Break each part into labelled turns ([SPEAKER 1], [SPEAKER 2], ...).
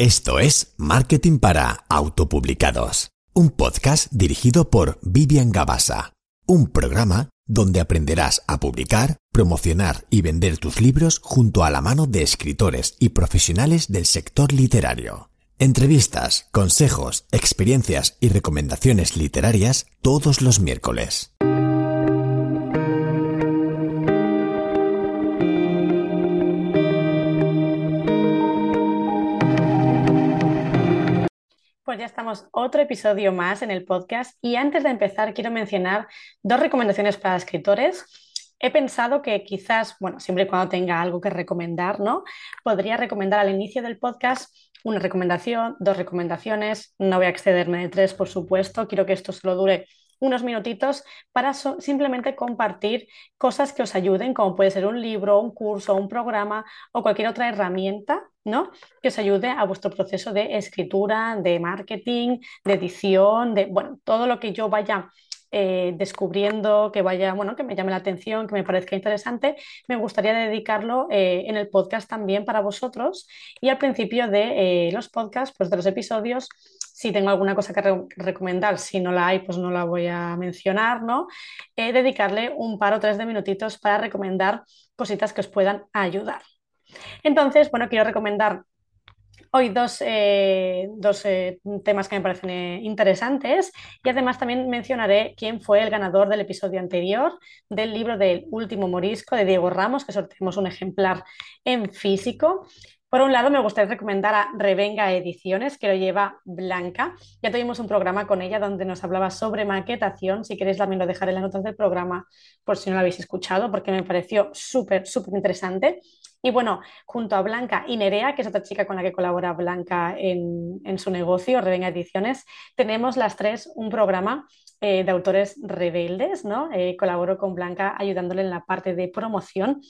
[SPEAKER 1] Esto es Marketing para Autopublicados, un podcast dirigido por Vivian Gabasa, un programa donde aprenderás a publicar, promocionar y vender tus libros junto a la mano de escritores y profesionales del sector literario. Entrevistas, consejos, experiencias y recomendaciones literarias todos los miércoles.
[SPEAKER 2] Pues ya estamos otro episodio más en el podcast y antes de empezar quiero mencionar dos recomendaciones para escritores. He pensado que quizás, bueno, siempre y cuando tenga algo que recomendar, ¿no? Podría recomendar al inicio del podcast una recomendación, dos recomendaciones, no voy a excederme de tres, por supuesto, quiero que esto solo dure unos minutitos para simplemente compartir cosas que os ayuden, como puede ser un libro, un curso, un programa o cualquier otra herramienta, ¿no? Que os ayude a vuestro proceso de escritura, de marketing, de edición, de, bueno, todo lo que yo vaya eh, descubriendo, que vaya, bueno, que me llame la atención, que me parezca interesante, me gustaría dedicarlo eh, en el podcast también para vosotros. Y al principio de eh, los podcasts, pues de los episodios, si tengo alguna cosa que recomendar, si no la hay, pues no la voy a mencionar, ¿no? dedicarle un par o tres de minutitos para recomendar cositas que os puedan ayudar. Entonces, bueno, quiero recomendar hoy dos, eh, eh, temas que me parecen eh, interesantes y además también mencionaré quién fue el ganador del episodio anterior del libro del último morisco de Diego Ramos, que sorteamos un ejemplar en físico. Por un lado, me gustaría recomendar a Revenga Ediciones, que lo lleva Blanca. Ya tuvimos un programa con ella donde nos hablaba sobre maquetación. Si queréis, también lo dejaré en las notas del programa por si no lo habéis escuchado, porque me pareció súper, súper interesante. Y bueno, junto a Blanca y Nerea, que es otra chica con la que colabora Blanca en, en su negocio, Revenga Ediciones, tenemos las tres un programa eh, de autores rebeldes, ¿no? Eh, colaboro con Blanca ayudándole en la parte de promoción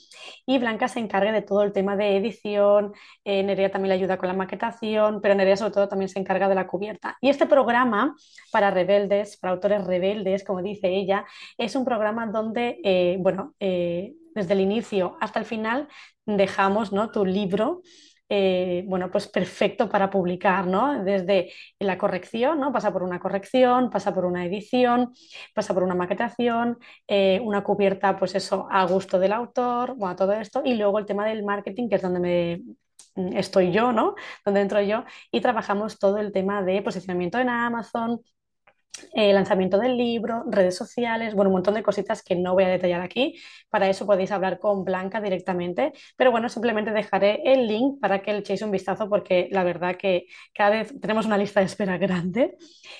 [SPEAKER 2] y Blanca se encarga de todo el tema de edición, eh, Nerea también le ayuda con la maquetación, pero Nerea sobre todo también se encarga de la cubierta. Y este programa para rebeldes, para autores rebeldes, como dice ella, es un programa donde, bueno, desde el inicio hasta el final dejamos ¿no? tu libro eh, bueno, pues perfecto para publicar, ¿no? Desde la corrección, ¿no? Pasa por una corrección, pasa por una edición, pasa por una maquetación, eh, una cubierta, pues eso, a gusto del autor, bueno, todo esto, y luego el tema del marketing, que es donde me mm, estoy yo, ¿no? Donde entro yo, y trabajamos todo el tema de posicionamiento en Amazon, eh, lanzamiento del libro, redes sociales, bueno, un montón de cositas que no voy a detallar aquí. Para eso podéis hablar con Blanca directamente, pero bueno, simplemente dejaré el link para que le echéis un vistazo porque la verdad que cada vez tenemos una lista de espera grande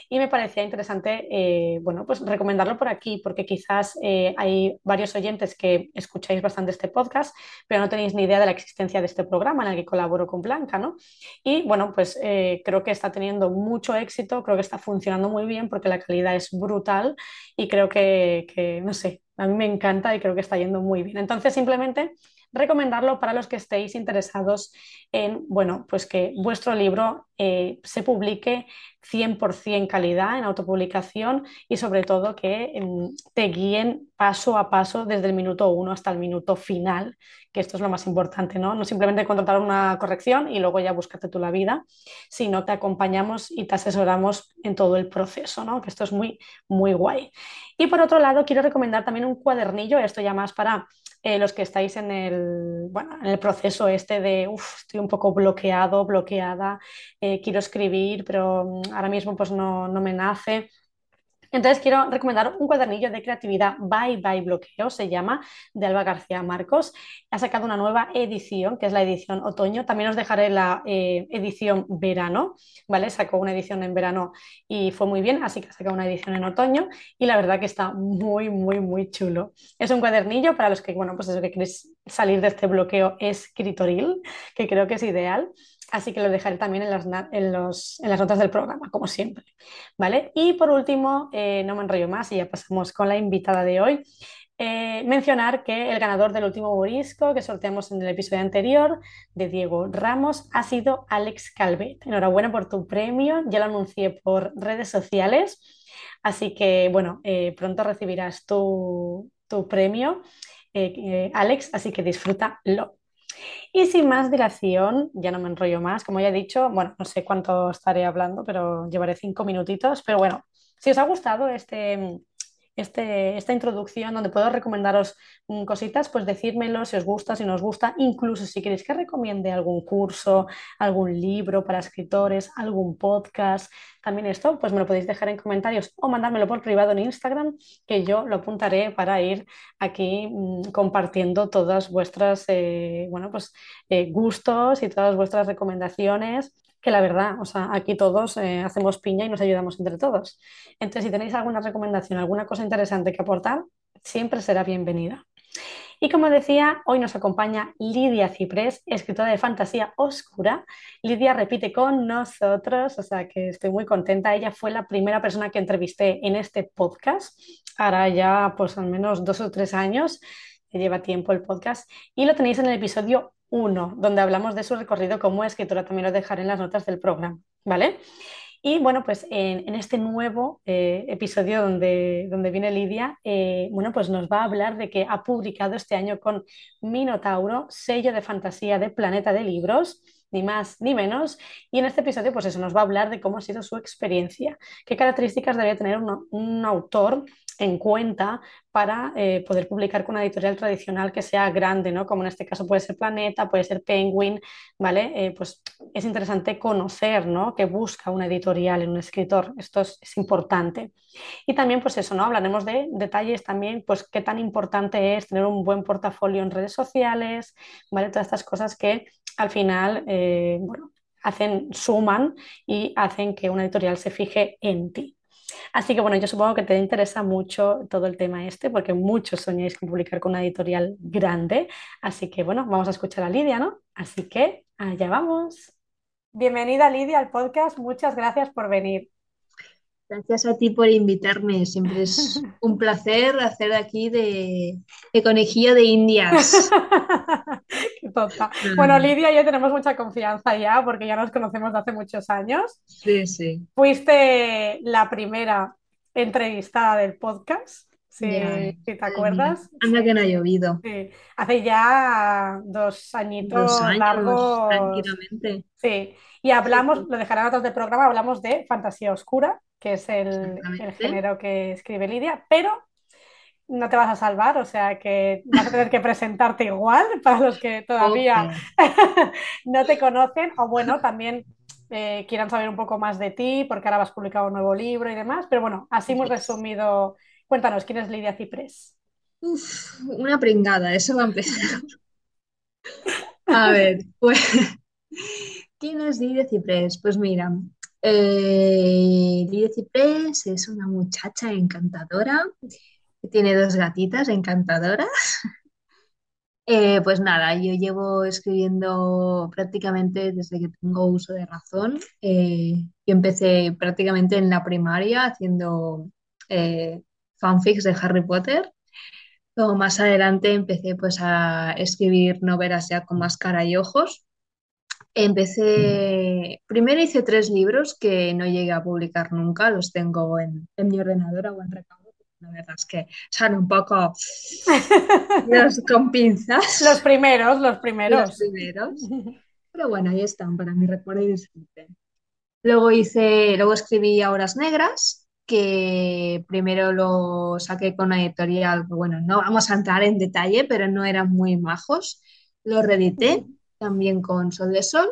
[SPEAKER 2] y me parecía interesante, eh, bueno, pues recomendarlo por aquí porque quizás eh, hay varios oyentes que escucháis bastante este podcast, pero no tenéis ni idea de la existencia de este programa en el que colaboro con Blanca, ¿no? Y bueno, pues creo que está teniendo mucho éxito, creo que está funcionando muy bien porque la calidad es brutal y creo que, no sé, a mí me encanta y creo que está yendo muy bien. Entonces, simplemente recomendarlo para los que estéis interesados en, bueno, pues que vuestro libro eh, se publique 100% calidad en autopublicación y sobre todo que em, te guíen paso a paso desde el minuto uno hasta el minuto final, que esto es lo más importante, ¿no? No simplemente contratar una corrección y luego ya búscate tú la vida, sino que acompañamos y te asesoramos en todo el proceso, ¿no? Que esto es muy, muy guay. Y por otro lado, quiero recomendar también un cuadernillo, esto ya más para eh, los que estáis en el, bueno, en el proceso este de, estoy un poco bloqueado, bloqueada, eh, quiero escribir, pero mm, ahora mismo pues no, no me nace. Entonces quiero recomendar un cuadernillo de creatividad Bye Bye Bloqueo, se llama, de Alba García Marcos. Ha sacado una nueva edición, que es la edición otoño. También os dejaré la eh, edición verano, ¿vale? Sacó una edición en verano y fue muy bien, así que ha sacado una edición en otoño y la verdad que está muy, muy, muy chulo. Es un cuadernillo para los que, bueno, pues eso que queréis salir de este bloqueo escritoril, que creo que es ideal así que lo dejaré también en las, en las notas del programa, como siempre. ¿Vale? Y por último, eh, no me enrollo más y ya pasamos con la invitada de hoy. Eh, mencionar que el ganador del último morisco que sorteamos en el episodio anterior de Diego Ramos ha sido Alex Calvet. Enhorabuena por tu premio, ya lo anuncié por redes sociales, así que bueno, eh, pronto recibirás tu, tu premio, Alex, así que disfrútalo. Y sin más dilación, ya no me enrollo más, como ya he dicho, bueno, no sé cuánto estaré hablando, pero llevaré cinco minutitos, pero bueno, si os ha gustado este, este, esta introducción donde puedo recomendaros mm, cositas, pues decírmelo si os gusta, si no os gusta, incluso si queréis que recomiende algún curso, algún libro para escritores, algún podcast, también esto, pues me lo podéis dejar en comentarios o mandármelo por privado en Instagram, que yo lo apuntaré para ir aquí mm, compartiendo todas vuestras, eh, bueno, pues eh, gustos y todas vuestras recomendaciones que la verdad, o sea, aquí todos eh, hacemos piña y nos ayudamos entre todos. Entonces, si tenéis alguna recomendación, alguna cosa interesante que aportar, siempre será bienvenida. Y como decía, hoy nos acompaña Lidia Ciprés, escritora de fantasía oscura. Lidia repite con nosotros, o sea que estoy muy contenta. Ella fue la primera persona que entrevisté en este podcast, ahora ya pues al menos dos o tres años, lleva tiempo el podcast, y lo tenéis en el episodio 1, donde hablamos de su recorrido como escritora, también lo dejaré en las notas del programa, ¿vale? Y bueno, pues en, este nuevo eh, episodio donde, donde viene Lidia, eh, bueno, pues nos va a hablar de que ha publicado este año con Minotauro, sello de fantasía de Planeta de Libros, ni más ni menos. Y en este episodio, pues eso, nos va a hablar de cómo ha sido su experiencia, qué características debe tener un, autor en cuenta para eh, poder publicar con una editorial tradicional que sea grande, ¿no? Como en este caso puede ser Planeta, puede ser Penguin, ¿vale? Eh, pues es interesante conocer, ¿no? Que busca una editorial en un escritor. Esto es, importante. Y también, pues eso, ¿no? Hablaremos de detalles también, pues qué tan importante es tener un buen portafolio en redes sociales, ¿vale? Todas estas cosas que al final, eh, bueno, hacen, suman y hacen que una editorial se fije en ti. Así que bueno, yo supongo que te interesa mucho todo el tema este, porque muchos soñáis con publicar con una editorial grande. Así que bueno, vamos a escuchar a Lidia, ¿no? Así que allá vamos. Bienvenida Lidia al podcast, muchas gracias por venir.
[SPEAKER 3] Gracias a ti por invitarme. Siempre es un placer hacer aquí de, conejillo de indias.
[SPEAKER 2] Qué tonta. Bueno, Lidia y yo tenemos mucha confianza ya porque ya nos conocemos de hace muchos años.
[SPEAKER 3] Sí, sí.
[SPEAKER 2] Fuiste la primera entrevistada del podcast. Si, te acuerdas.
[SPEAKER 3] Anda que no ha llovido.
[SPEAKER 2] Sí. Hace ya dos añitos dos años, largos.
[SPEAKER 3] Tranquilamente.
[SPEAKER 2] Sí. Y hablamos, lo dejarán otros del programa, hablamos de fantasía oscura que es el, género que escribe Lidia, pero no te vas a salvar, o sea que vas a tener que presentarte igual para los que todavía no te conocen, o bueno, también eh, quieran saber un poco más de ti, porque ahora vas a publicar un nuevo libro y demás, pero bueno, así hemos resumido. Cuéntanos, ¿quién es Lidia Ciprés?
[SPEAKER 3] Uf, una pringada, eso va a empezar. A ver, pues, ¿quién es Lidia Ciprés? Pues mira, eh, Lidia Ciprés es una muchacha encantadora tiene dos gatitas encantadoras. Eh, pues nada, yo llevo escribiendo prácticamente desde que tengo uso de razón. Eh, yo empecé prácticamente en la primaria haciendo eh, fanfics de Harry Potter. Luego más adelante empecé pues a escribir novelas ya con más cara y ojos. Empecé, primero hice tres libros que no llegué a publicar nunca, los tengo en, mi ordenador o en recaudo. La verdad es que son un poco los, con pinzas.
[SPEAKER 2] Los primeros, los primeros.
[SPEAKER 3] Los primeros. Pero bueno, ahí están para mi recuerdo y disfrute. Luego hice, luego escribí Horas Negras, que primero lo saqué con una editorial, bueno, no vamos a entrar en detalle, pero no eran muy majos. Lo reedité también con Sol de Sol.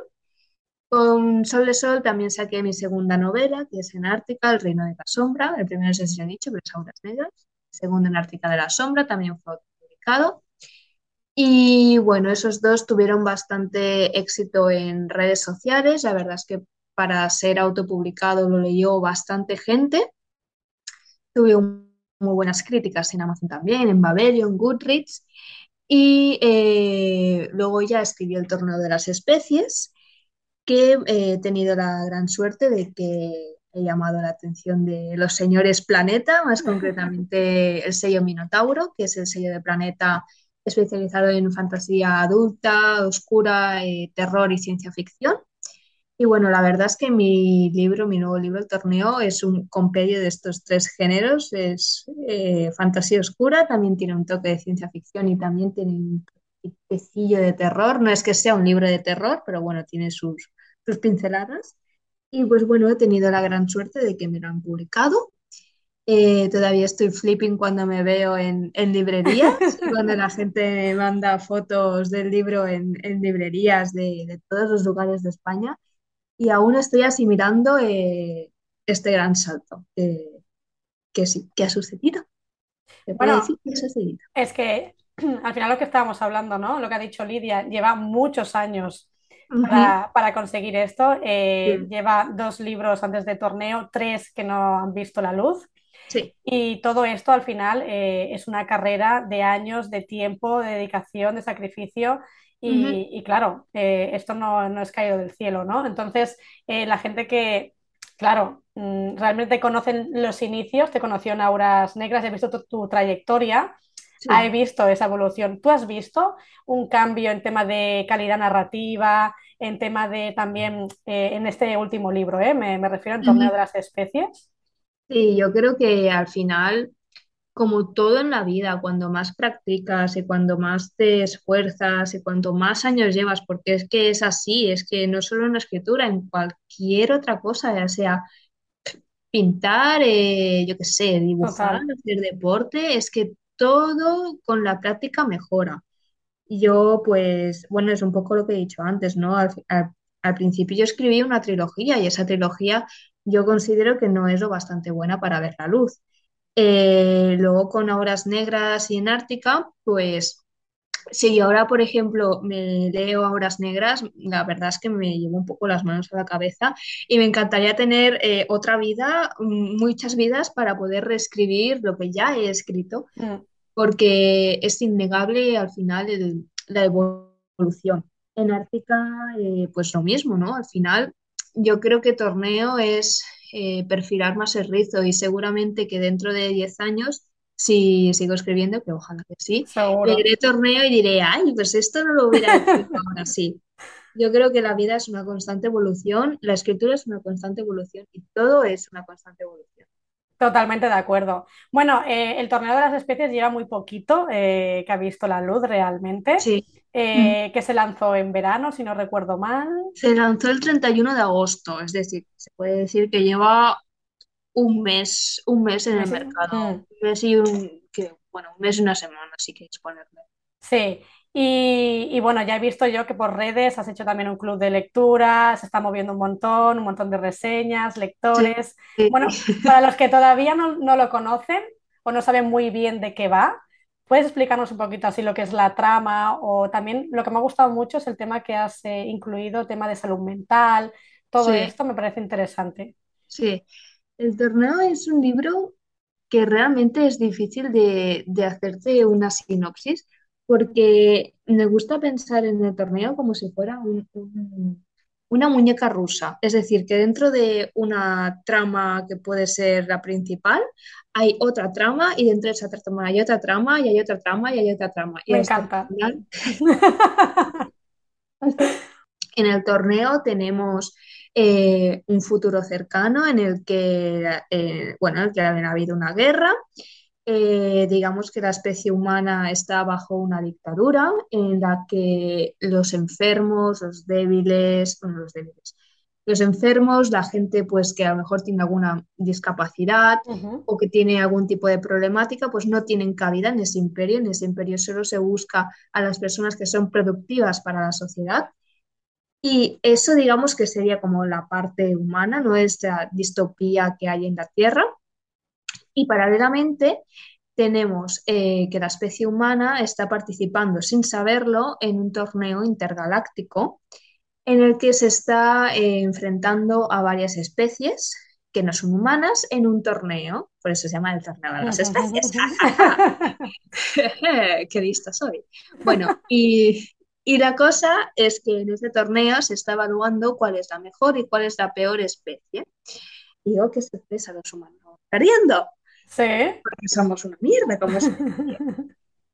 [SPEAKER 3] Con Sol de Sol también saqué mi segunda novela, que es en Ártica, El Reino de la Sombra. El primero se ha dicho, pero es Auras Negras. El segundo en Ártica de la Sombra también fue publicado. Y bueno, esos dos tuvieron bastante éxito en redes sociales. La verdad es que para ser autopublicado lo leyó bastante gente. Tuve muy buenas críticas en Amazon también, en Babelio, en Goodreads. Y eh, luego ya escribió El Torneo de las Especies, que eh, he tenido la gran suerte de que he llamado la atención de los señores Planeta, más concretamente el sello Minotauro, que es el sello de Planeta especializado en fantasía adulta, oscura, eh, terror y ciencia ficción. Y bueno, la verdad es que mi libro, mi nuevo libro, El Torneo, es un compendio de estos tres géneros. Es eh, fantasía oscura, también tiene un toque de ciencia ficción y también tiene un toquecillo de terror. No es que sea un libro de terror, pero bueno, tiene sus, sus pinceladas. Y pues bueno, he tenido la gran suerte de que me lo han publicado. Eh, todavía estoy flipping cuando me veo en, en librerías, cuando la gente manda fotos del libro en, en librerías de, de, todos los lugares de España. Y aún estoy asimilando eh, este gran salto que, que, sí, que ha sucedido.
[SPEAKER 2] Bueno, es que al final lo que estábamos hablando, ¿no? Lo que ha dicho Lidia, lleva muchos años para, para, conseguir esto. Eh, sí. Lleva dos libros antes de torneo, tres que no han visto la luz.
[SPEAKER 3] Sí.
[SPEAKER 2] Y todo esto al final eh, es una carrera de años, de tiempo, de dedicación, de sacrificio. Y, uh -huh. y claro, eh, esto no, no, es caído del cielo, ¿no? Entonces, eh, la gente que, claro, mm, realmente conocen los inicios, te conoció en Auras Negras, he visto tu, tu trayectoria, sí. he visto esa evolución. ¿Tú has visto un cambio en tema de calidad narrativa, en tema de también, eh, en este último libro, me, me, refiero en torneo uh -huh. de las especies?
[SPEAKER 3] Sí, yo creo que al final, como todo en la vida, cuando más practicas y cuando más te esfuerzas y cuanto más años llevas, porque es que es así, es que no solo en la escritura, en cualquier otra cosa, ya sea pintar, eh, yo qué sé, dibujar, Total. hacer deporte, es que todo con la práctica mejora. Yo, pues, bueno, es un poco lo que he dicho antes, ¿no? Al, al, al principio yo escribí una trilogía y esa trilogía yo considero que no es lo bastante buena para ver la luz. Eh, luego con Horas Negras y en Ártica, pues si yo ahora, por ejemplo, me leo Horas Negras, la verdad es que me llevo un poco las manos a la cabeza y me encantaría tener eh, otra vida, muchas vidas para poder reescribir lo que ya he escrito, mm. porque es innegable al final el, la evolución. En Ártica, eh, pues lo mismo, ¿no? Al final yo creo que torneo es eh, perfilar más el rizo y seguramente que dentro de 10 años, si sigo escribiendo, que ojalá que sí, leeré torneo y diré, ay, pues esto no lo hubiera hecho ahora sí. Yo creo que la vida es una constante evolución, la escritura es una constante evolución y todo es una constante evolución.
[SPEAKER 2] Totalmente de acuerdo. Bueno, eh, el torneo de las especies lleva muy poquito eh, que ha visto la luz realmente.
[SPEAKER 3] Sí.
[SPEAKER 2] Eh, mm. que se lanzó en verano, si no recuerdo mal.
[SPEAKER 3] Se lanzó el 31 de agosto, es decir, se puede decir que lleva un mes, un mes en el mercado. Mm. Un mes y un, que, bueno, un mes y una semana, si queréis ponerle.
[SPEAKER 2] Sí, y, y, bueno, ya he visto yo que por redes has hecho también un club de lectura, se está moviendo un montón, un montón de reseñas, lectores. Sí. Bueno, para los que todavía no, no, lo conocen o no saben muy bien de qué va, ¿puedes explicarnos un poquito así lo que es la trama? O también lo que me ha gustado mucho es el tema que has eh, incluido, tema de salud mental, todo sí. esto me parece interesante.
[SPEAKER 3] Sí, el torneo es un libro que realmente es difícil de, de hacerte una sinopsis porque me gusta pensar en el torneo como si fuera un, un, una muñeca rusa. Es decir, que dentro de una trama que puede ser la principal, hay otra trama y dentro de esa trama hay otra trama y hay otra trama y hay otra trama. Y
[SPEAKER 2] me encanta.
[SPEAKER 3] Final... en el torneo tenemos eh, un futuro cercano en el que, eh, bueno, en el que ha habido una guerra eh, digamos que la especie humana está bajo una dictadura en la que los enfermos, los débiles, bueno, los débiles, los enfermos, la gente pues que a lo mejor tiene alguna discapacidad uh -huh. o que tiene algún tipo de problemática, pues no tienen cabida en ese imperio. En ese imperio solo se busca a las personas que son productivas para la sociedad. Y eso digamos que sería como la parte humana, no esta distopía que hay en la Tierra. Y paralelamente tenemos eh, que la especie humana está participando sin saberlo en un torneo intergaláctico en el que se está eh, enfrentando a varias especies que no son humanas en un torneo. Por eso se llama el torneo de las especies. ¡Qué lista soy! Bueno, y, y la cosa es que en este torneo se está evaluando cuál es la mejor y cuál es la peor especie. Y oh, qué sorpresa, los humanos perdiendo.
[SPEAKER 2] Sí.
[SPEAKER 3] Porque somos una mierda, como es.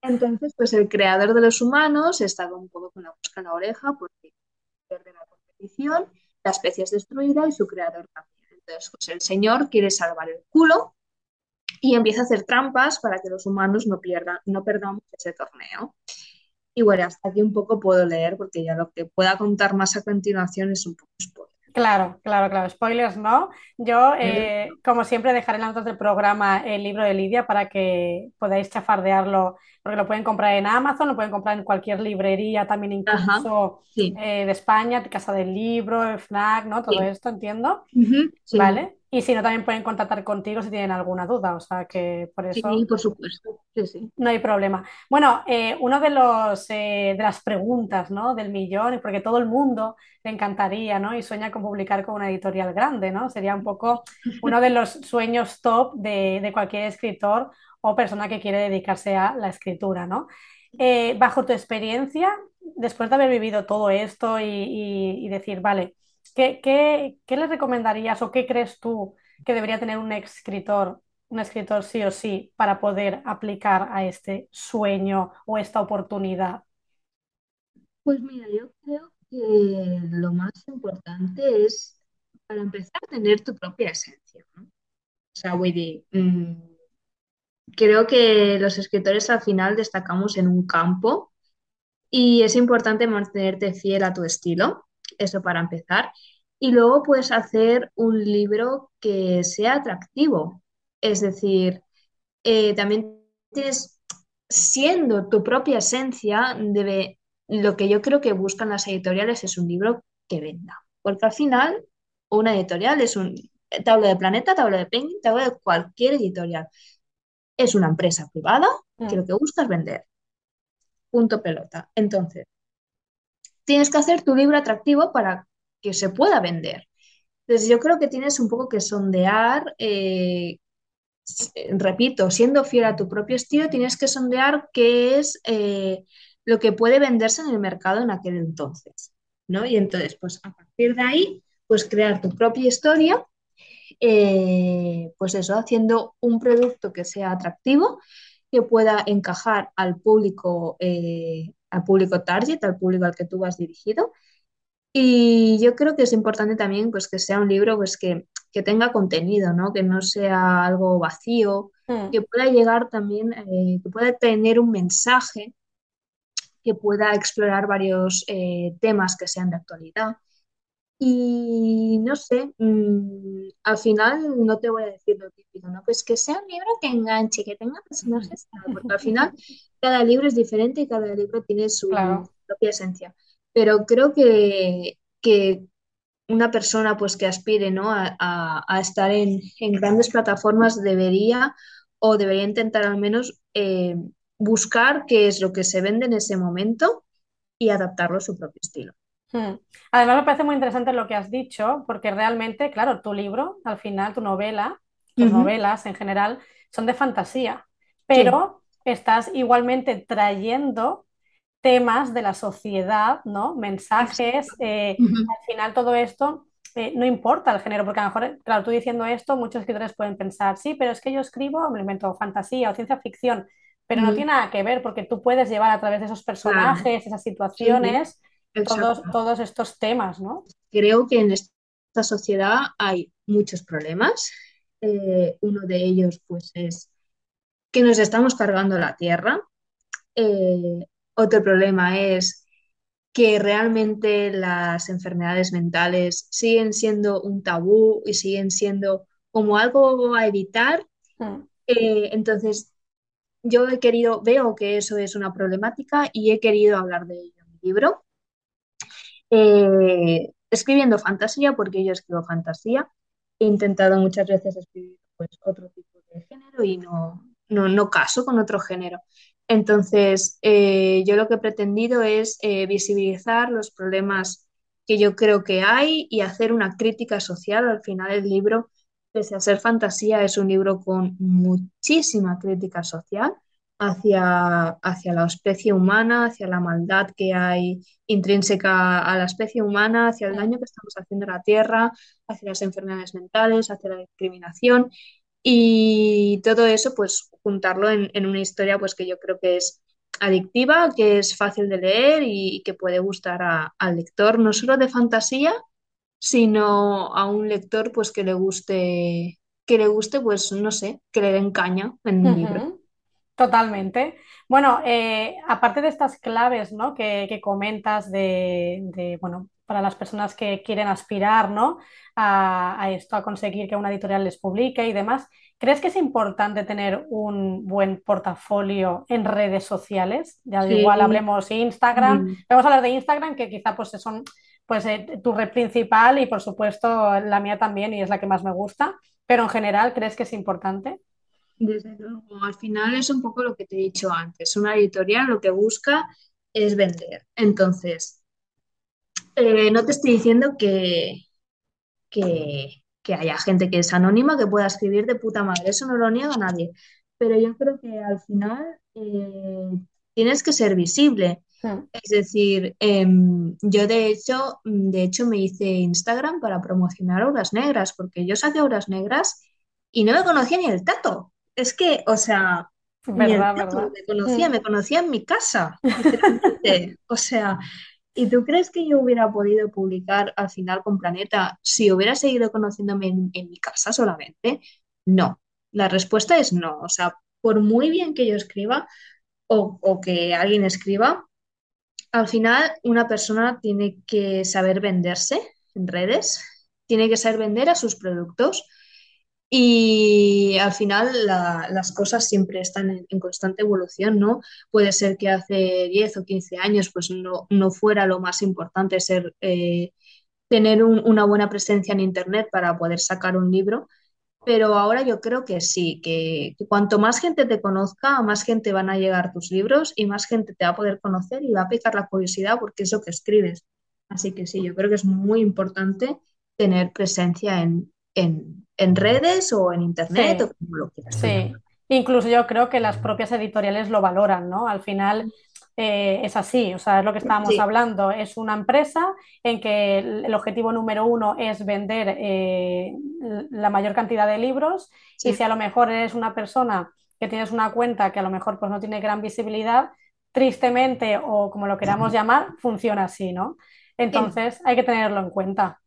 [SPEAKER 3] Entonces, pues el creador de los humanos estaba un poco con la busca en la oreja porque pierde la competición, la especie es destruida y su creador también. Entonces, pues el señor quiere salvar el culo y empieza a hacer trampas para que los humanos no pierdan, no perdamos ese torneo. Y bueno, hasta aquí un poco puedo leer porque ya lo que pueda contar más a continuación es un poco spoiler.
[SPEAKER 2] Claro, claro, claro. Spoilers no. Yo, eh, como siempre, dejaré en las notas del programa el libro de Lidia para que podáis chafardearlo, porque lo pueden comprar en Amazon, lo pueden comprar en cualquier librería, también incluso eh, de España, Casa del Libro, FNAC, ¿no? Todo esto, entiendo. Vale. Y si no, también pueden contactar contigo si tienen alguna duda. O sea que por eso.
[SPEAKER 3] Sí, por supuesto. Sí, sí.
[SPEAKER 2] No hay problema. Bueno, eh, uno de los de las preguntas, ¿no? Del millón, porque todo el mundo le encantaría, ¿no? Y sueña con publicar con una editorial grande, ¿no? Sería un poco uno de los sueños top de, cualquier escritor o persona que quiere dedicarse a la escritura, ¿no? Eh, bajo tu experiencia, después de haber vivido todo esto y, decir, vale, ¿qué, qué, le recomendarías o qué crees tú que debería tener un escritor, un escritor sí o sí, para poder aplicar a este sueño o esta oportunidad?
[SPEAKER 3] Pues mira, yo creo que lo más importante es, para empezar, tener tu propia esencia. O sea, Woody, mm, creo que los escritores al final destacamos en un campo y es importante mantenerte fiel a tu estilo, eso para empezar. Y luego puedes hacer un libro que sea atractivo. Es decir, eh, también tienes, siendo tu propia esencia, debe, lo que yo creo que buscan las editoriales es un libro que venda. Porque al final, una editorial es un. Te hablo de Planeta, te hablo de Penguin, te hablo de cualquier editorial. Es una empresa privada que mm. lo que busca es vender. Punto pelota. Entonces, tienes que hacer tu libro atractivo para que se pueda vender. Entonces, yo creo que tienes un poco que sondear, eh, repito, siendo fiel a tu propio estilo, tienes que sondear qué es eh, lo que puede venderse en el mercado en aquel entonces, ¿no? Y entonces, pues a partir de ahí, pues crear tu propia historia, eh, pues eso, haciendo un producto que sea atractivo, que pueda encajar al público, eh, al público target, al público al que tú vas dirigido. Y yo creo que es importante también pues, que sea un libro pues, que, tenga contenido, ¿no? que no sea algo vacío, mm. que pueda llegar también, eh, que pueda tener un mensaje que pueda explorar varios eh, temas que sean de actualidad. Y no sé, mm, al final no te voy a decir lo típico, ¿no? Pues que sea un libro que enganche, que tenga personajes, porque al final cada libro es diferente y cada libro tiene su propia esencia. Pero creo que, que una persona pues que aspire ¿no? a, estar en, grandes plataformas debería o debería intentar al menos eh, buscar qué es lo que se vende en ese momento y adaptarlo a su propio estilo.
[SPEAKER 2] Hmm. Además, me parece muy interesante lo que has dicho, porque realmente, claro, tu libro, al final, tu novela, tus novelas en general, son de fantasía, pero estás igualmente trayendo temas de la sociedad, ¿no? Mensajes, eh, al final todo esto eh, no importa el género, porque a lo mejor, claro, tú diciendo esto, muchos escritores pueden pensar, sí, pero es que yo escribo, me invento fantasía o ciencia ficción, pero no tiene nada que ver porque tú puedes llevar a través de esos personajes, esas situaciones, todos, todos estos temas, ¿no?
[SPEAKER 3] Creo que en esta sociedad hay muchos problemas. Eh, uno de ellos, pues, es que nos estamos cargando la tierra. Eh, otro problema es que realmente las enfermedades mentales siguen siendo un tabú y siguen siendo como algo a evitar. Mm. Eh, entonces, yo he querido, veo que eso es una problemática y he querido hablar de ello en mi libro. Eh, escribiendo fantasía, porque yo escribo fantasía. He intentado muchas veces escribir pues, otro tipo de género y no, no, caso con otro género. Entonces, eh, yo lo que he pretendido es eh, visibilizar los problemas que yo creo que hay y hacer una crítica social. Al final el libro pese a ser fantasía, es un libro con muchísima crítica social hacia, hacia la especie humana, hacia la maldad que hay intrínseca a la especie humana, hacia el daño que estamos haciendo a la Tierra, hacia las enfermedades mentales, hacia la discriminación. Y todo eso, pues juntarlo en, una historia pues que yo creo que es adictiva, que es fácil de leer y, que puede gustar al lector, no solo de fantasía, sino a un lector pues que le guste, que le guste, pues no sé, que le den caña en un libro.
[SPEAKER 2] Totalmente. Bueno, eh, aparte de estas claves, ¿no? que, que comentas de, de, bueno, para las personas que quieren aspirar, ¿no? a, a esto, a conseguir que una editorial les publique y demás, ¿crees que es importante tener un buen portafolio en redes sociales? Ya igual hablemos Instagram,
[SPEAKER 3] mm,
[SPEAKER 2] vamos a hablar de Instagram, que quizá pues son pues eh, tu red principal y por supuesto la mía también y es la que más me gusta, pero en general, ¿crees que es importante?
[SPEAKER 3] Desde luego, al final es un poco lo que te he dicho antes. Una editorial lo que busca es vender. Entonces, eh, no te estoy diciendo que, que, que haya gente que es anónima que pueda escribir de puta madre, eso no lo niega nadie, pero yo creo que al final eh, tienes que ser visible. Es decir, em, yo de hecho, de hecho me hice Instagram para promocionar Obras Negras, porque yo saqué Obras Negras y no me conocía ni el tato. Es que, o sea, me conocía,
[SPEAKER 2] Mm.
[SPEAKER 3] me conocía en mi casa, literalmente. O sea, ¿y tú crees que yo hubiera podido publicar al final con Planeta si hubiera seguido conociéndome en, en mi casa solamente? No. La respuesta es no. O sea, por muy bien que yo escriba o, o que alguien escriba, al final una persona tiene que saber venderse en redes, tiene que saber vender a sus productos y al final la- las cosas siempre están en, constante evolución, ¿no? Puede ser que hace 10 o 15 años pues no, no fuera lo más importante ser, eh, tener un- una buena presencia en Internet para poder sacar un libro, pero ahora yo creo que sí, que, que cuanto más gente te conozca, más gente van a llegar tus libros y más gente te va a poder conocer y va a picar la curiosidad porque es lo que escribes. Así que sí, yo creo que es muy importante tener presencia en, en, en redes o en internet o
[SPEAKER 2] Sí.
[SPEAKER 3] como lo quieras
[SPEAKER 2] Sí, incluso yo creo que las propias editoriales lo valoran, ¿no? Al final eh, es así, o sea, es lo que estábamos
[SPEAKER 3] Sí,
[SPEAKER 2] hablando, es una empresa en que el, objetivo número uno es vender eh, la mayor cantidad de libros y si a lo mejor eres una persona que tienes una cuenta que a lo mejor pues no tiene gran visibilidad, tristemente o como lo queramos llamar, funciona así, ¿no?
[SPEAKER 3] sí,
[SPEAKER 2] Entonces hay que tenerlo en cuenta.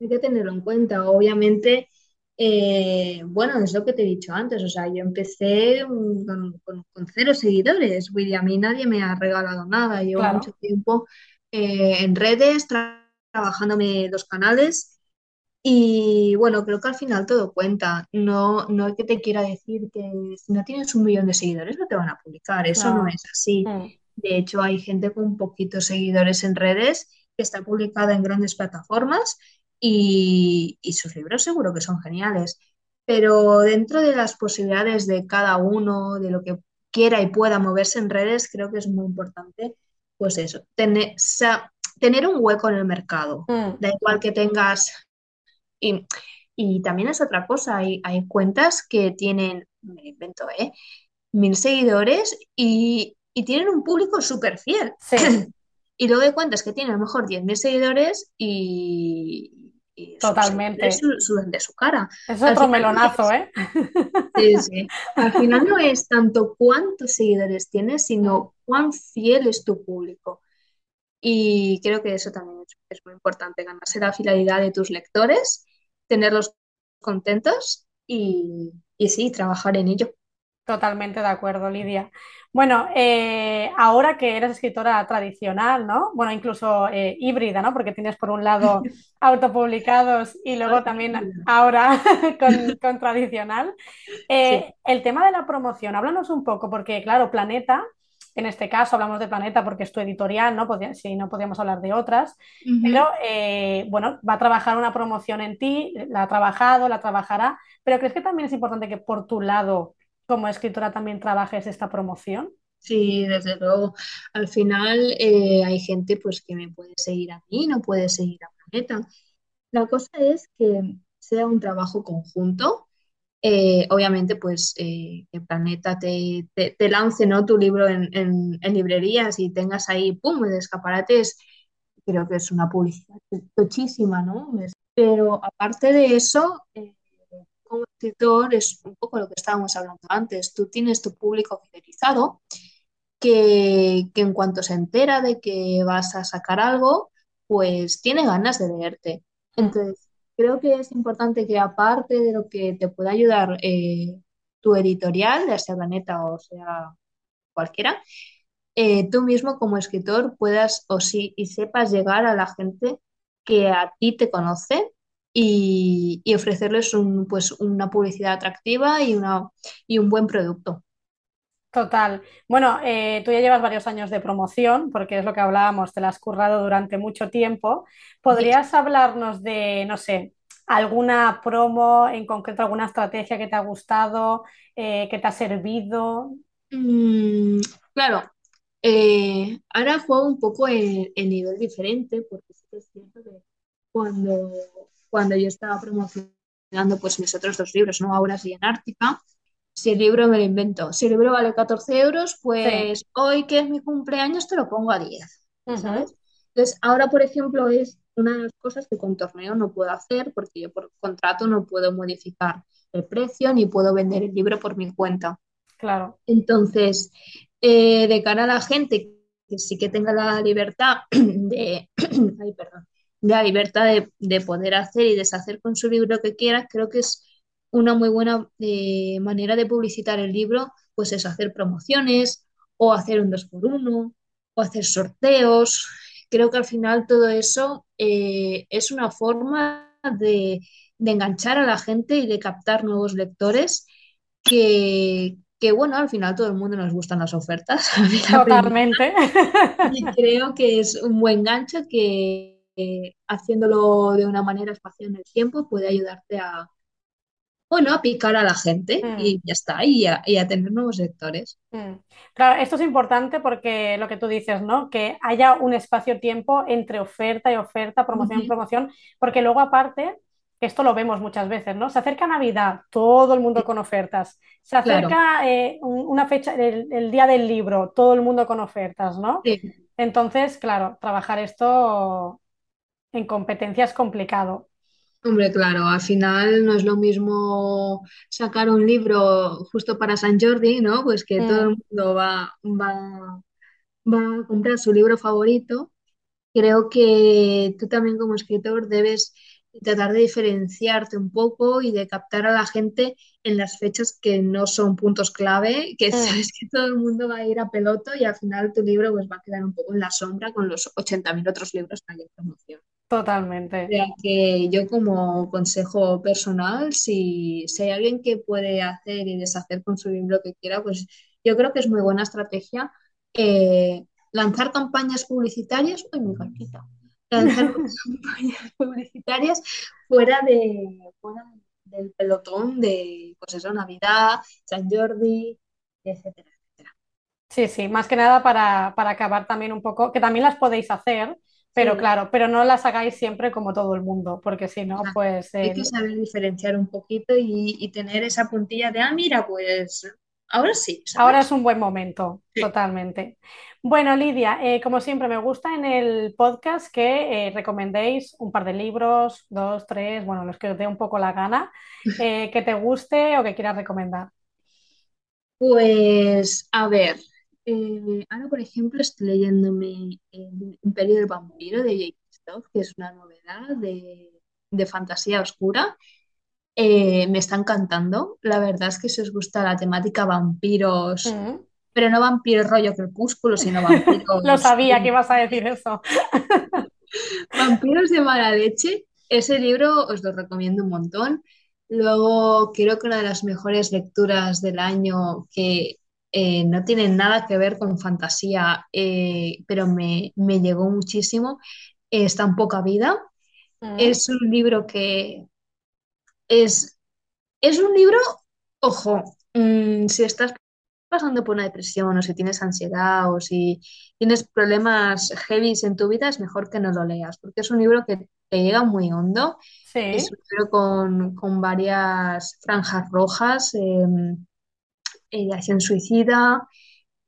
[SPEAKER 3] hay que tenerlo en cuenta. Obviamente, eh, bueno, es lo que te he dicho antes, o sea, yo empecé con, con- con cero seguidores, William, a mí nadie me ha regalado nada, llevo mucho
[SPEAKER 2] Claro,
[SPEAKER 3] tiempo eh, en redes, tra- trabajándome los canales y bueno, creo que al final todo cuenta. No, no es que te quiera decir que si no tienes un millón de seguidores no te van a publicar, eso no
[SPEAKER 2] no.
[SPEAKER 3] es así.
[SPEAKER 2] Mm.
[SPEAKER 3] De hecho, hay gente con poquitos seguidores en redes que está publicada en grandes plataformas y, y sus libros seguro que son geniales. Pero dentro de las posibilidades de cada uno, de lo que quiera y pueda moverse en redes, creo que es muy importante, pues eso, tener, tener un hueco en el mercado.
[SPEAKER 2] Mm.
[SPEAKER 3] Da igual que tengas y, y también es otra cosa, hay, hay cuentas que tienen, me invento, ¿eh? Mil seguidores y, y tienen un público súper fiel.
[SPEAKER 2] Sí,
[SPEAKER 3] Y luego hay cuentas que tienen a lo mejor 10.000 seguidores y, y seguidores
[SPEAKER 2] totalmente.
[SPEAKER 3] su- suben de su cara.
[SPEAKER 2] Es otro
[SPEAKER 3] final
[SPEAKER 2] melonazo,
[SPEAKER 3] es,
[SPEAKER 2] ¿eh?
[SPEAKER 3] sí, sí. Al final no es tanto cuántos seguidores tienes, sino cuán fiel es tu público. Y creo que eso también es, es muy importante, ganarse la fidelidad de tus lectores, tenerlos contentos y, y sí, trabajar en ello.
[SPEAKER 2] Totalmente de acuerdo, Lidia. Bueno, eh, ahora que eres escritora tradicional, ¿no? Bueno, incluso eh, híbrida, ¿no? Porque tienes por un lado autopublicados y luego también ahora con, con tradicional.
[SPEAKER 3] Sí.
[SPEAKER 2] Eh, el tema de la promoción, háblanos un poco, porque claro, Planeta, en este caso hablamos de Planeta porque es tu editorial, ¿no? Podría- si no podríamos hablar de otras, pero eh, bueno, va a trabajar una promoción en ti, la ha trabajado, la trabajará, pero ¿crees que también es importante que por tu lado, como escritora, también trabajes esta promoción?
[SPEAKER 3] Sí, desde luego. Al final eh, hay gente pues que me puede seguir a mí, no puede seguir a Planeta. La cosa es que sea un trabajo conjunto. Eh, obviamente, pues eh, que Planeta te, te, te lance, ¿no? tu libro en, en- en librerías y tengas ahí, ¡pum!, de escaparates. Creo que es una publicidad tochísima, ¿no? Pero aparte de eso, eh, como escritor es un poco lo que estábamos hablando antes. Tú tienes tu público fidelizado que, que en cuanto se entera de que vas a sacar algo, pues tiene ganas de leerte. Entonces, creo que es importante que aparte de lo que te pueda ayudar, eh, tu editorial, ya sea Planeta o sea cualquiera, eh, tú mismo como escritor puedas o sí y sepas llegar a la gente que a ti te conoce y, ofrecerles un, pues, una publicidad atractiva y, una, y un buen producto.
[SPEAKER 2] Total. Bueno, eh, tú ya llevas varios años de promoción, porque es lo que hablábamos, te la has currado durante mucho tiempo. ¿Podrías hablarnos de, no sé, alguna promo en concreto, alguna estrategia que te ha gustado, eh, que te ha servido?
[SPEAKER 3] Mm, claro, eh, ahora juego un poco en, nivel diferente, porque sí que es cierto que cuando, cuando yo estaba promocionando pues, mis otros dos libros, ¿no? Auras y Anártica, si el libro me lo invento, si el libro vale 14 euros, pues hoy que es mi cumpleaños te lo pongo a 10, ¿sabes? Entonces, ahora, por ejemplo, es una de las cosas que con torneo no puedo hacer porque yo por contrato no puedo modificar el precio ni puedo vender el libro por mi cuenta.
[SPEAKER 2] Claro.
[SPEAKER 3] Entonces, eh, de cara a la gente que sí que tenga la libertad de, ay, perdón, la libertad de, de, poder hacer y deshacer con su libro lo que quiera, creo que es una muy buena eh, manera de publicitar el libro, pues es hacer promociones o hacer un dos por uno o hacer sorteos. Creo que al final todo eso eh, es una forma de, enganchar a la gente y de captar nuevos lectores que, bueno, al final todo el mundo nos gustan las ofertas.
[SPEAKER 2] Totalmente.
[SPEAKER 3] Y creo que es un buen gancho que haciéndolo de una manera espacial en el tiempo puede ayudarte a, bueno, a picar a la gente mm. y ya está, y a, tener nuevos lectores.
[SPEAKER 2] Mm. Claro, esto es importante porque lo que tú dices, ¿no? Que haya un espacio-tiempo entre oferta y oferta, promoción y promoción, porque luego aparte, esto lo vemos muchas veces, ¿no? Se acerca Navidad, todo el mundo con ofertas. Se acerca eh, una fecha, el, día del libro, todo el mundo con ofertas, ¿no? Entonces, claro, trabajar esto en competencia es complicado.
[SPEAKER 3] Hombre, claro, al final no es lo mismo sacar un libro justo para San Jordi, ¿no? Pues que todo el mm. mundo va, va, va a comprar su libro favorito. Creo que tú también como escritor debes tratar de diferenciarte un poco y de captar a la gente en las fechas que no son puntos clave, que mm. sabes que todo el mundo va a ir a peloto y al final tu libro pues va a quedar un poco en la sombra con los 80.000 otros libros que hay en promoción.
[SPEAKER 2] Totalmente.
[SPEAKER 3] O que yo como consejo personal, si, hay alguien que puede hacer y deshacer con su libro lo que quiera, pues yo creo que es muy buena estrategia eh, lanzar campañas publicitarias, uy, mi lanzar campañas publicitarias fuera de del pelotón de pues eso, Navidad, San Jordi, etcétera, etcétera.
[SPEAKER 2] Sí, sí, más que nada para, para acabar también un poco, que también las podéis hacer, pero claro, pero no las hagáis siempre como todo el mundo, porque si no, pues...
[SPEAKER 3] Hay que saber diferenciar un poquito y, tener esa puntilla de, ah, mira, pues ahora sí.
[SPEAKER 2] Ahora es un buen momento, totalmente. Bueno, Lidia, eh, como siempre, me gusta en el podcast que eh, recomendéis un par de libros, dos, tres, bueno, los que os dé un poco la gana, eh, que te guste o que quieras recomendar.
[SPEAKER 3] Pues, a ver, eh, ahora, por ejemplo, estoy leyéndome El Imperio del Vampiro de Jake Stoff, que es una novedad de, fantasía oscura. Eh, me está encantando. La verdad es que si os gusta la temática vampiros, mm. pero no vampiros rollo crepúsculo, sino vampiros.
[SPEAKER 2] Lo sabía que ibas a decir eso.
[SPEAKER 3] vampiros de mala leche. Ese libro os lo recomiendo un montón. Luego, creo que una de las mejores lecturas del año que eh, no tiene nada que ver con fantasía, eh, pero me, llegó muchísimo. Es tan poca vida. Mm. Es un libro que es, es un libro, ojo, mm, si estás pasando por una depresión o si tienes ansiedad o si tienes problemas heavy en tu vida, es mejor que no lo leas, porque es un libro que te llega muy hondo. Es un libro con, varias franjas rojas. Em, eh, acción suicida,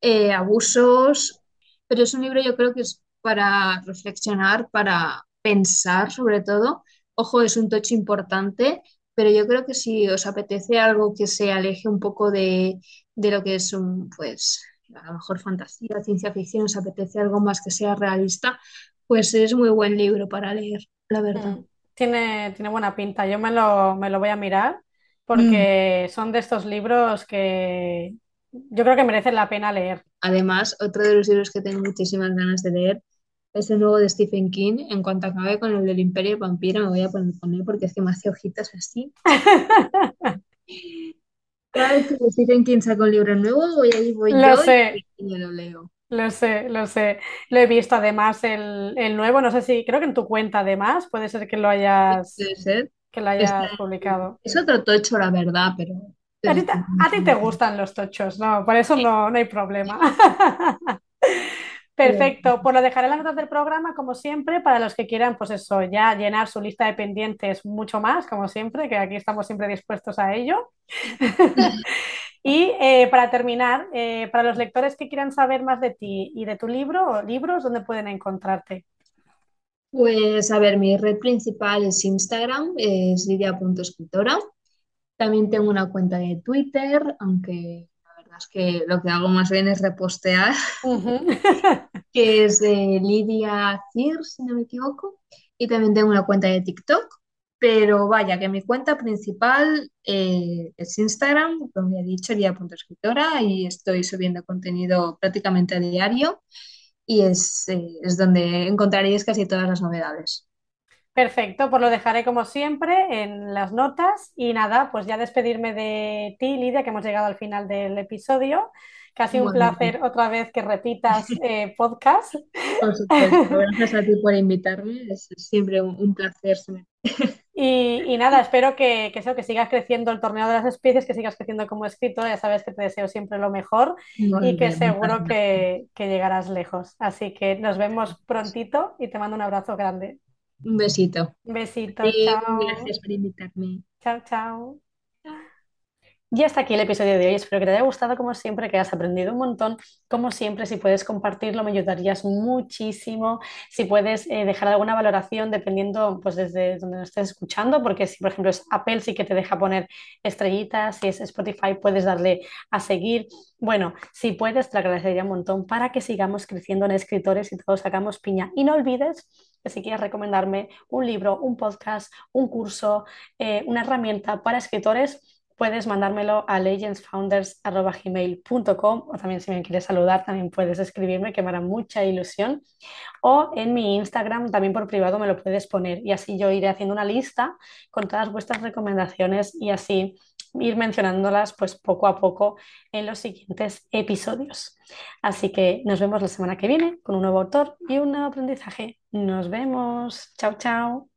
[SPEAKER 3] eh, abusos, pero es un libro yo creo que es para reflexionar, para pensar sobre todo. Ojo, es un tocho importante, pero yo creo que si os apetece algo que se aleje un poco de, lo que es un, pues, a lo mejor fantasía, ciencia ficción, os apetece algo más que sea realista, pues es muy buen libro para leer, la verdad. Mm,
[SPEAKER 2] tiene, tiene buena pinta, yo me lo, me lo voy a mirar porque son de estos libros que yo creo que merecen la pena leer.
[SPEAKER 3] Además, otro de los libros que tengo muchísimas ganas de leer es el nuevo de Stephen King. En cuanto acabe con el del Imperio Vampiro, me voy a poner con él porque es que me hace ojitos así. Cada vez que Stephen King saca un libro nuevo, voy ahí, voy
[SPEAKER 2] Lo
[SPEAKER 3] yo
[SPEAKER 2] sé.
[SPEAKER 3] y lo leo.
[SPEAKER 2] Lo sé, lo sé. Lo he visto además el, el nuevo, no sé si, creo que en tu cuenta además, puede ser que lo hayas,
[SPEAKER 3] Debe ser.
[SPEAKER 2] Que lo
[SPEAKER 3] Está-
[SPEAKER 2] hayas publicado.
[SPEAKER 3] es otro tocho, la verdad, pero...
[SPEAKER 2] A ti, te, a ti te gustan los tochos, ¿no? Por eso no, no hay problema. Perfecto, pues lo dejaré en las notas del programa, como siempre, para los que quieran, pues eso, ya llenar su lista de pendientes mucho más, como siempre, que aquí estamos siempre dispuestos a ello. Y eh, para terminar, eh, para los lectores que quieran saber más de ti y de tu libro o libros, ¿dónde pueden encontrarte?
[SPEAKER 3] Pues a ver, mi red principal es Instagram, es lidia.escritora. También tengo una cuenta de Twitter, aunque la verdad es que lo que hago más bien es repostear, que es de Lidia Cir, si no me equivoco. Y también tengo una cuenta de TikTok. Pero vaya, que mi cuenta principal eh, es Instagram, como ya he dicho, lidia.escritora, y estoy subiendo contenido prácticamente a diario. Y es, eh, es donde encontraréis casi todas las novedades.
[SPEAKER 2] Perfecto, pues lo dejaré como siempre en las notas y nada, pues ya despedirme de ti, Lidia, que hemos llegado al final del episodio. Casi un
[SPEAKER 3] Bueno,
[SPEAKER 2] placer otra vez que repitas eh, podcast.
[SPEAKER 3] por supuesto, gracias a ti por invitarme, es siempre un, un placer.
[SPEAKER 2] Y, y nada, espero que, que, eso, que sigas creciendo el torneo de las especies, que sigas creciendo como escritor. Ya sabes que te deseo siempre lo mejor y que seguro que, que llegarás lejos. Así que nos vemos prontito y te mando un abrazo grande.
[SPEAKER 3] Un besito.
[SPEAKER 2] Un besito,
[SPEAKER 3] Sí,
[SPEAKER 2] chao.
[SPEAKER 3] gracias por invitarme.
[SPEAKER 2] Chao, chao. Y hasta aquí el episodio de hoy. Espero que te haya gustado como siempre, que hayas aprendido un montón. Como siempre, si puedes compartirlo, me ayudarías muchísimo. Si puedes eh, dejar alguna valoración dependiendo pues desde donde nos estés escuchando, porque si por ejemplo es Apple sí que te deja poner estrellitas, si es Spotify puedes darle a seguir. Bueno, si puedes, te agradecería un montón para que sigamos creciendo en escritores y todos sacamos piña. Y no olvides que si quieres recomendarme un libro, un podcast, un curso, eh, una herramienta para escritores, puedes mandármelo a legendsfounders.gmail.com o también si me quieres saludar también puedes escribirme que me hará mucha ilusión o en mi Instagram también por privado me lo puedes poner y así yo iré haciendo una lista con todas vuestras recomendaciones y así ir mencionándolas pues poco a poco en los siguientes episodios. Así que nos vemos la semana que viene con un nuevo autor y un nuevo aprendizaje. Nos vemos. Chao, chao.